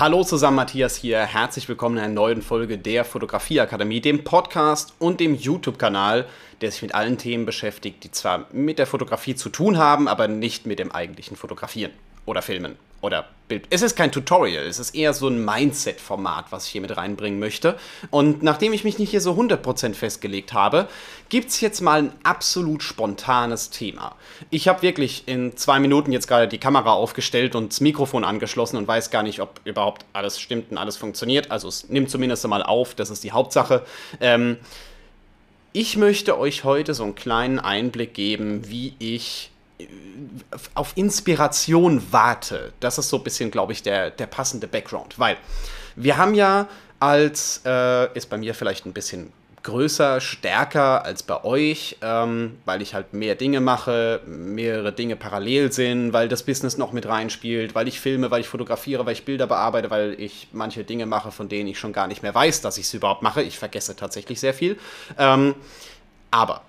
Hallo zusammen, Matthias hier. Herzlich willkommen in einer neuen Folge der Fotografieakademie, dem Podcast und dem YouTube-Kanal, der sich mit allen Themen beschäftigt, die zwar mit der Fotografie zu tun haben, aber nicht mit dem eigentlichen Fotografieren oder Filmen oder Bild. Es ist kein Tutorial, es ist eher so ein Mindset-Format, was ich hier mit reinbringen möchte. Und nachdem ich mich nicht hier so 100% festgelegt habe, gibt es jetzt mal ein absolut spontanes Thema. Ich habe wirklich in zwei Minuten jetzt gerade die Kamera aufgestellt und das Mikrofon angeschlossen und weiß gar nicht, ob überhaupt alles stimmt und alles funktioniert. Also es nimmt zumindest mal auf, das ist die Hauptsache. Ähm, ich möchte euch heute so einen kleinen Einblick geben, wie ich auf Inspiration warte. Das ist so ein bisschen, glaube ich, der, der passende Background. Weil wir haben ja als, äh, ist bei mir vielleicht ein bisschen größer, stärker als bei euch, ähm, weil ich halt mehr Dinge mache, mehrere Dinge parallel sind, weil das Business noch mit reinspielt, weil ich filme, weil ich fotografiere, weil ich Bilder bearbeite, weil ich manche Dinge mache, von denen ich schon gar nicht mehr weiß, dass ich sie überhaupt mache. Ich vergesse tatsächlich sehr viel. Ähm, aber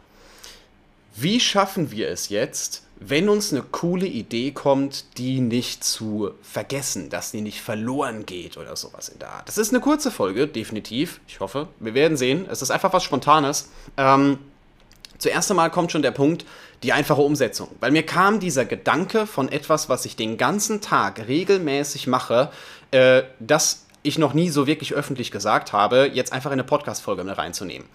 wie schaffen wir es jetzt, wenn uns eine coole Idee kommt, die nicht zu vergessen, dass die nicht verloren geht oder sowas in der Art. Das ist eine kurze Folge, definitiv. Ich hoffe, wir werden sehen. Es ist einfach was Spontanes. Ähm, zuerst einmal kommt schon der Punkt, die einfache Umsetzung. Weil mir kam dieser Gedanke von etwas, was ich den ganzen Tag regelmäßig mache, äh, das ich noch nie so wirklich öffentlich gesagt habe, jetzt einfach in eine Podcast-Folge mit reinzunehmen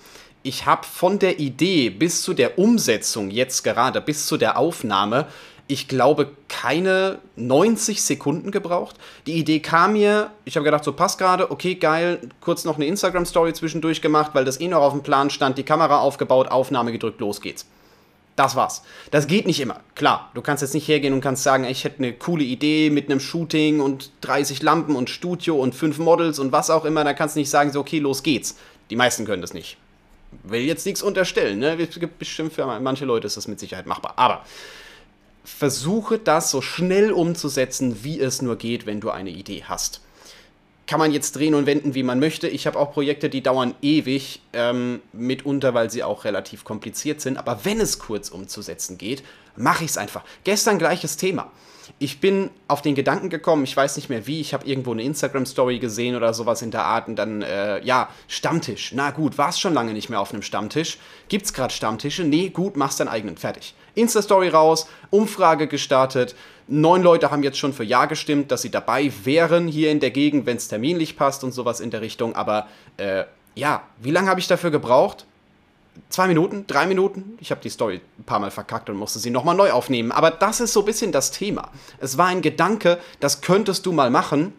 ich habe von der Idee bis zu der Umsetzung jetzt gerade, bis zu der Aufnahme, ich glaube, keine 90 Sekunden gebraucht. Die Idee kam mir, ich habe gedacht, so passt gerade, okay, geil, kurz noch eine Instagram-Story zwischendurch gemacht, weil das eh noch auf dem Plan stand, die Kamera aufgebaut, Aufnahme gedrückt, los geht's. Das war's. Das geht nicht immer. Klar, du kannst jetzt nicht hergehen und kannst sagen, ich hätte eine coole Idee mit einem Shooting und 30 Lampen und Studio und fünf Models und was auch immer. Da kannst du nicht sagen, so, okay, los geht's. Die meisten können das nicht will jetzt nichts unterstellen, ne? Es gibt bestimmt für manche Leute ist das mit Sicherheit machbar. Aber versuche das so schnell umzusetzen, wie es nur geht, wenn du eine Idee hast. Kann man jetzt drehen und wenden, wie man möchte. Ich habe auch Projekte, die dauern ewig, ähm, mitunter, weil sie auch relativ kompliziert sind. Aber wenn es kurz umzusetzen geht, mache ich es einfach. Gestern gleiches Thema ich bin auf den Gedanken gekommen, ich weiß nicht mehr wie, ich habe irgendwo eine Instagram-Story gesehen oder sowas in der Art und dann, äh, ja, Stammtisch. Na gut, war es schon lange nicht mehr auf einem Stammtisch. Gibt's gerade Stammtische? Nee, gut, mach's deinen eigenen. Fertig. Insta-Story raus, Umfrage gestartet. Neun Leute haben jetzt schon für Ja gestimmt, dass sie dabei wären hier in der Gegend, wenn es terminlich passt und sowas in der Richtung. Aber äh, ja, wie lange habe ich dafür gebraucht? Zwei Minuten, drei Minuten. Ich habe die Story ein paar Mal verkackt und musste sie nochmal neu aufnehmen. Aber das ist so ein bisschen das Thema. Es war ein Gedanke, das könntest du mal machen.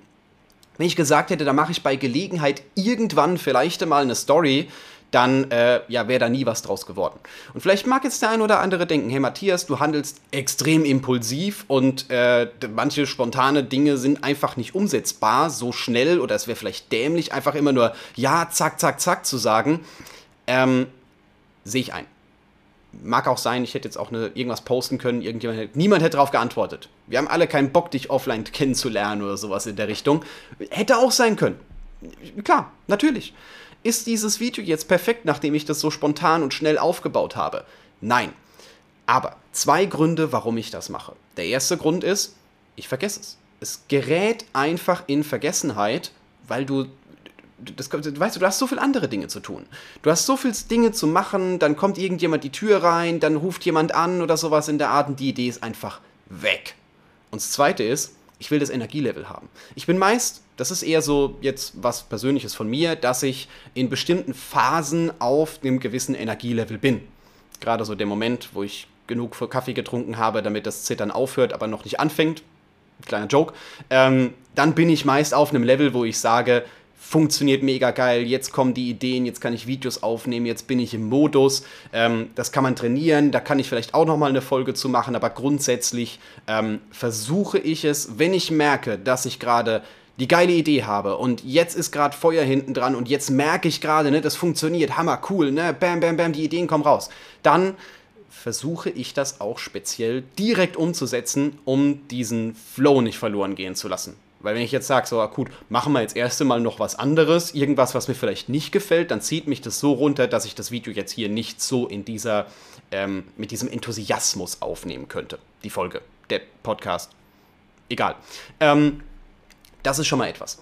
Wenn ich gesagt hätte, da mache ich bei Gelegenheit irgendwann vielleicht mal eine Story, dann äh, ja, wäre da nie was draus geworden. Und vielleicht mag jetzt der ein oder andere denken, hey Matthias, du handelst extrem impulsiv und äh, manche spontane Dinge sind einfach nicht umsetzbar so schnell oder es wäre vielleicht dämlich, einfach immer nur ja, zack, zack, zack zu sagen. Ähm, sehe ich ein. Mag auch sein, ich hätte jetzt auch eine, irgendwas posten können, irgendjemand hätte, niemand hätte darauf geantwortet. Wir haben alle keinen Bock, dich offline kennenzulernen oder sowas in der Richtung. Hätte auch sein können. Klar, natürlich. Ist dieses Video jetzt perfekt, nachdem ich das so spontan und schnell aufgebaut habe? Nein. Aber zwei Gründe, warum ich das mache. Der erste Grund ist, ich vergesse es. Es gerät einfach in Vergessenheit, weil du das, weißt du, du hast so viele andere Dinge zu tun. Du hast so viele Dinge zu machen, dann kommt irgendjemand die Tür rein, dann ruft jemand an oder sowas in der Art und die Idee ist einfach weg. Und das zweite ist, ich will das Energielevel haben. Ich bin meist, das ist eher so jetzt was Persönliches von mir, dass ich in bestimmten Phasen auf einem gewissen Energielevel bin. Gerade so der Moment, wo ich genug Kaffee getrunken habe, damit das Zittern aufhört, aber noch nicht anfängt. Kleiner Joke. Ähm, dann bin ich meist auf einem Level, wo ich sage, funktioniert mega geil, jetzt kommen die Ideen, jetzt kann ich Videos aufnehmen, jetzt bin ich im Modus. Ähm, das kann man trainieren, da kann ich vielleicht auch nochmal eine Folge zu machen, aber grundsätzlich ähm, versuche ich es, wenn ich merke, dass ich gerade die geile Idee habe und jetzt ist gerade Feuer hinten dran und jetzt merke ich gerade, ne, das funktioniert, hammer, cool, ne, bam, bam, bam, die Ideen kommen raus. Dann versuche ich das auch speziell direkt umzusetzen, um diesen Flow nicht verloren gehen zu lassen. Weil wenn ich jetzt sage, so gut, machen wir jetzt erst einmal noch was anderes, irgendwas, was mir vielleicht nicht gefällt, dann zieht mich das so runter, dass ich das Video jetzt hier nicht so in dieser, ähm, mit diesem Enthusiasmus aufnehmen könnte. Die Folge, der Podcast. Egal. Ähm, Das ist schon mal etwas.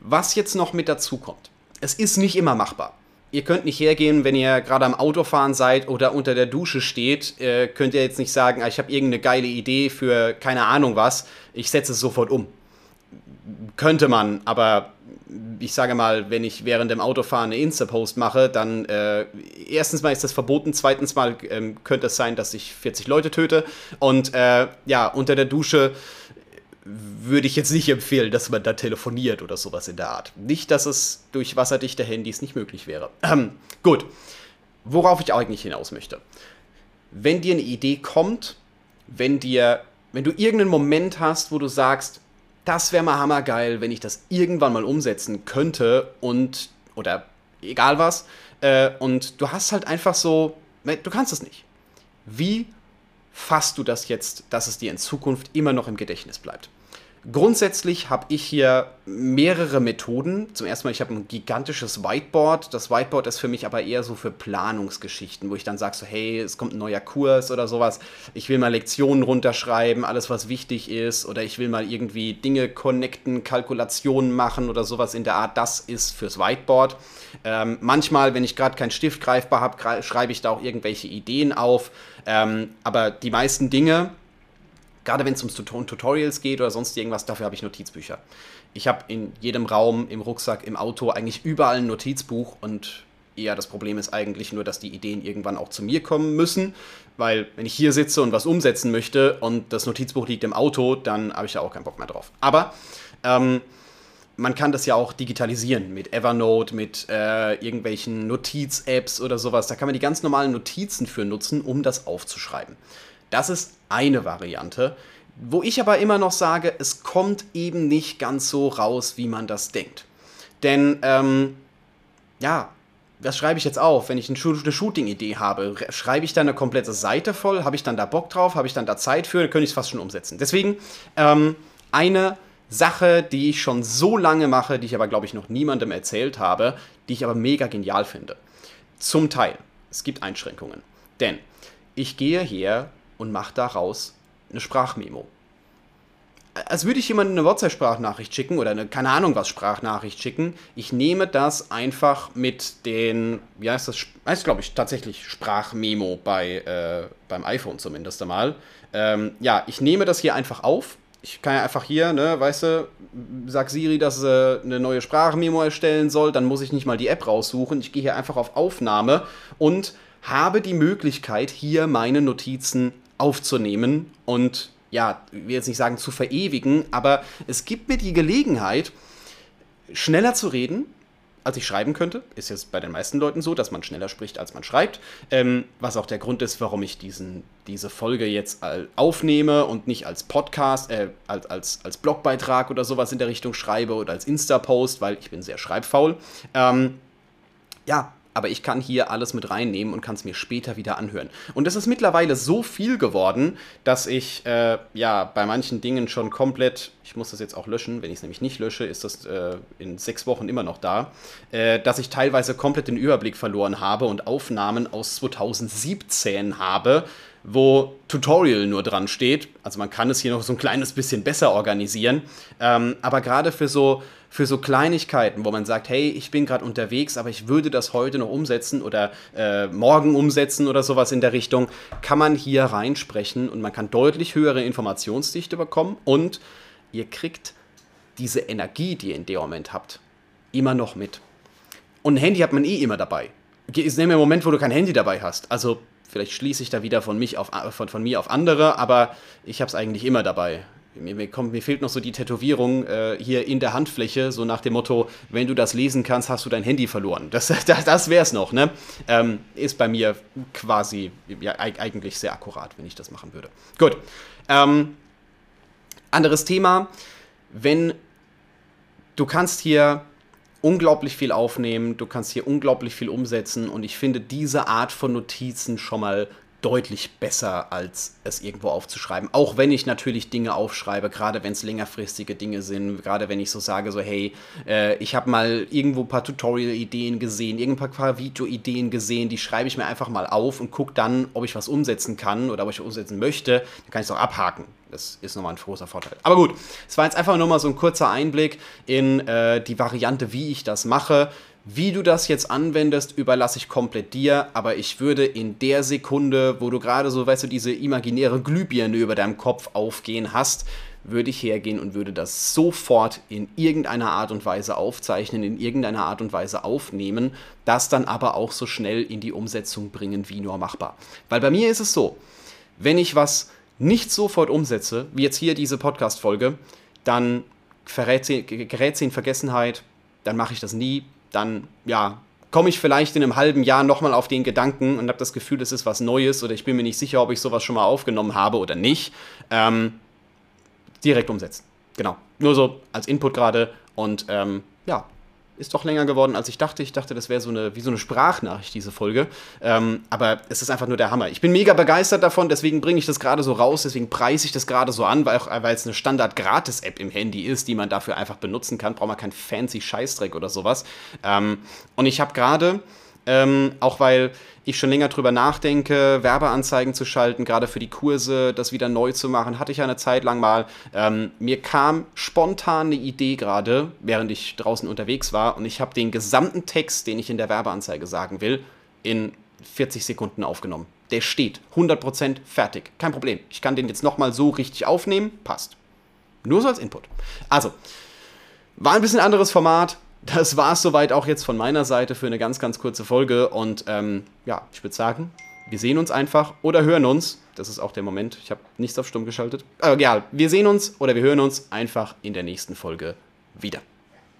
Was jetzt noch mit dazu kommt. Es ist nicht immer machbar. Ihr könnt nicht hergehen, wenn ihr gerade am Autofahren seid oder unter der Dusche steht, äh, könnt ihr jetzt nicht sagen, ah, ich habe irgendeine geile Idee für keine Ahnung was, ich setze es sofort um. Könnte man, aber ich sage mal, wenn ich während dem Autofahren eine Insta-Post mache, dann äh, erstens mal ist das verboten, zweitens mal ähm, könnte es sein, dass ich 40 Leute töte und äh, ja, unter der Dusche würde ich jetzt nicht empfehlen, dass man da telefoniert oder sowas in der Art. Nicht, dass es durch wasserdichte Handys nicht möglich wäre. Ähm, gut, worauf ich eigentlich hinaus möchte. Wenn dir eine Idee kommt, wenn dir, wenn du irgendeinen Moment hast, wo du sagst, das wäre mal hammergeil, wenn ich das irgendwann mal umsetzen könnte und, oder egal was, äh, und du hast halt einfach so, du kannst es nicht. Wie fasst du das jetzt, dass es dir in Zukunft immer noch im Gedächtnis bleibt? Grundsätzlich habe ich hier mehrere Methoden. Zum ersten Mal, ich habe ein gigantisches Whiteboard. Das Whiteboard ist für mich aber eher so für Planungsgeschichten, wo ich dann sage so, hey, es kommt ein neuer Kurs oder sowas. Ich will mal Lektionen runterschreiben, alles was wichtig ist. Oder ich will mal irgendwie Dinge connecten, Kalkulationen machen oder sowas in der Art. Das ist fürs Whiteboard. Ähm, manchmal, wenn ich gerade keinen Stift greifbar habe, schreibe ich da auch irgendwelche Ideen auf. Ähm, aber die meisten Dinge, Gerade wenn es um Tutorials geht oder sonst irgendwas, dafür habe ich Notizbücher. Ich habe in jedem Raum, im Rucksack, im Auto eigentlich überall ein Notizbuch und ja, das Problem ist eigentlich nur, dass die Ideen irgendwann auch zu mir kommen müssen, weil wenn ich hier sitze und was umsetzen möchte und das Notizbuch liegt im Auto, dann habe ich da auch keinen Bock mehr drauf. Aber ähm, man kann das ja auch digitalisieren mit Evernote, mit äh, irgendwelchen Notiz-Apps oder sowas. Da kann man die ganz normalen Notizen für nutzen, um das aufzuschreiben. Das ist eine Variante, wo ich aber immer noch sage, es kommt eben nicht ganz so raus, wie man das denkt. Denn, ähm, ja, was schreibe ich jetzt auf? Wenn ich eine Shooting-Idee habe, schreibe ich da eine komplette Seite voll? Habe ich dann da Bock drauf? Habe ich dann da Zeit für? Dann könnte ich es fast schon umsetzen. Deswegen ähm, eine Sache, die ich schon so lange mache, die ich aber, glaube ich, noch niemandem erzählt habe, die ich aber mega genial finde. Zum Teil. Es gibt Einschränkungen. Denn ich gehe her und mache daraus eine Sprachmemo. Als würde ich jemandem eine WhatsApp-Sprachnachricht schicken oder eine, keine Ahnung was, Sprachnachricht schicken. Ich nehme das einfach mit den, wie heißt das, heißt glaube ich tatsächlich Sprachmemo bei, äh, beim iPhone zumindest einmal. Ähm, ja, ich nehme das hier einfach auf. Ich kann ja einfach hier, ne, weißt du, sag Siri, dass sie eine neue Sprachmemo erstellen soll, dann muss ich nicht mal die App raussuchen. Ich gehe hier einfach auf Aufnahme und habe die Möglichkeit, hier meine Notizen aufzunehmen und ja, ich will jetzt nicht sagen zu verewigen, aber es gibt mir die Gelegenheit, schneller zu reden, als ich schreiben könnte. Ist jetzt bei den meisten Leuten so, dass man schneller spricht, als man schreibt. Ähm, was auch der Grund ist, warum ich diesen, diese Folge jetzt aufnehme und nicht als Podcast, äh, als, als, als Blogbeitrag oder sowas in der Richtung schreibe oder als Insta-Post, weil ich bin sehr schreibfaul. Ähm, ja, aber ich kann hier alles mit reinnehmen und kann es mir später wieder anhören. Und es ist mittlerweile so viel geworden, dass ich äh, ja bei manchen Dingen schon komplett, ich muss das jetzt auch löschen, wenn ich es nämlich nicht lösche, ist das äh, in sechs Wochen immer noch da, äh, dass ich teilweise komplett den Überblick verloren habe und Aufnahmen aus 2017 habe, wo Tutorial nur dran steht. Also man kann es hier noch so ein kleines bisschen besser organisieren. Ähm, aber gerade für so, für so Kleinigkeiten, wo man sagt, hey, ich bin gerade unterwegs, aber ich würde das heute noch umsetzen oder äh, morgen umsetzen oder sowas in der Richtung, kann man hier reinsprechen und man kann deutlich höhere Informationsdichte bekommen und ihr kriegt diese Energie, die ihr in dem Moment habt, immer noch mit. Und ein Handy hat man eh immer dabei. Es nehmen wir einen Moment, wo du kein Handy dabei hast. Also Vielleicht schließe ich da wieder von, mich auf, von, von mir auf andere, aber ich habe es eigentlich immer dabei. Mir, mir, kommt, mir fehlt noch so die Tätowierung äh, hier in der Handfläche, so nach dem Motto, wenn du das lesen kannst, hast du dein Handy verloren. Das, das, das wäre es noch, ne? Ähm, ist bei mir quasi ja, eigentlich sehr akkurat, wenn ich das machen würde. Gut. Ähm, anderes Thema. Wenn du kannst hier unglaublich viel aufnehmen, du kannst hier unglaublich viel umsetzen und ich finde diese Art von Notizen schon mal deutlich besser, als es irgendwo aufzuschreiben. Auch wenn ich natürlich Dinge aufschreibe, gerade wenn es längerfristige Dinge sind, gerade wenn ich so sage, so hey, äh, ich habe mal irgendwo ein paar Tutorial-Ideen gesehen, irgendein paar Video-Ideen gesehen, die schreibe ich mir einfach mal auf und gucke dann, ob ich was umsetzen kann oder ob ich umsetzen möchte, dann kann ich es auch abhaken. Das ist nochmal ein großer Vorteil. Aber gut, es war jetzt einfach nur mal so ein kurzer Einblick in äh, die Variante, wie ich das mache. Wie du das jetzt anwendest, überlasse ich komplett dir, aber ich würde in der Sekunde, wo du gerade so, weißt du, diese imaginäre Glühbirne über deinem Kopf aufgehen hast, würde ich hergehen und würde das sofort in irgendeiner Art und Weise aufzeichnen, in irgendeiner Art und Weise aufnehmen, das dann aber auch so schnell in die Umsetzung bringen wie nur machbar. Weil bei mir ist es so, wenn ich was nicht sofort umsetze, wie jetzt hier diese Podcast-Folge, dann gerät sie in Vergessenheit, dann mache ich das nie, dann, ja, komme ich vielleicht in einem halben Jahr nochmal auf den Gedanken und habe das Gefühl, es ist was Neues oder ich bin mir nicht sicher, ob ich sowas schon mal aufgenommen habe oder nicht. Ähm, direkt umsetzen. Genau. Nur so als Input gerade. Und ähm, ja, ist doch länger geworden, als ich dachte. Ich dachte, das wäre so eine, wie so eine Sprachnachricht, diese Folge. Ähm, aber es ist einfach nur der Hammer. Ich bin mega begeistert davon, deswegen bringe ich das gerade so raus, deswegen preise ich das gerade so an, weil, weil es eine Standard-Gratis-App im Handy ist, die man dafür einfach benutzen kann. Braucht man keinen fancy Scheißdreck oder sowas. Ähm, und ich habe gerade ähm, auch weil ich schon länger drüber nachdenke, Werbeanzeigen zu schalten, gerade für die Kurse, das wieder neu zu machen, hatte ich ja eine Zeit lang mal. Ähm, mir kam spontan eine Idee gerade, während ich draußen unterwegs war, und ich habe den gesamten Text, den ich in der Werbeanzeige sagen will, in 40 Sekunden aufgenommen. Der steht 100% fertig, kein Problem. Ich kann den jetzt nochmal so richtig aufnehmen, passt. Nur so als Input. Also, war ein bisschen anderes Format, das war es soweit auch jetzt von meiner Seite für eine ganz, ganz kurze Folge. Und ähm, ja, ich würde sagen, wir sehen uns einfach oder hören uns. Das ist auch der Moment. Ich habe nichts auf Stumm geschaltet. Äh, ja, wir sehen uns oder wir hören uns einfach in der nächsten Folge wieder.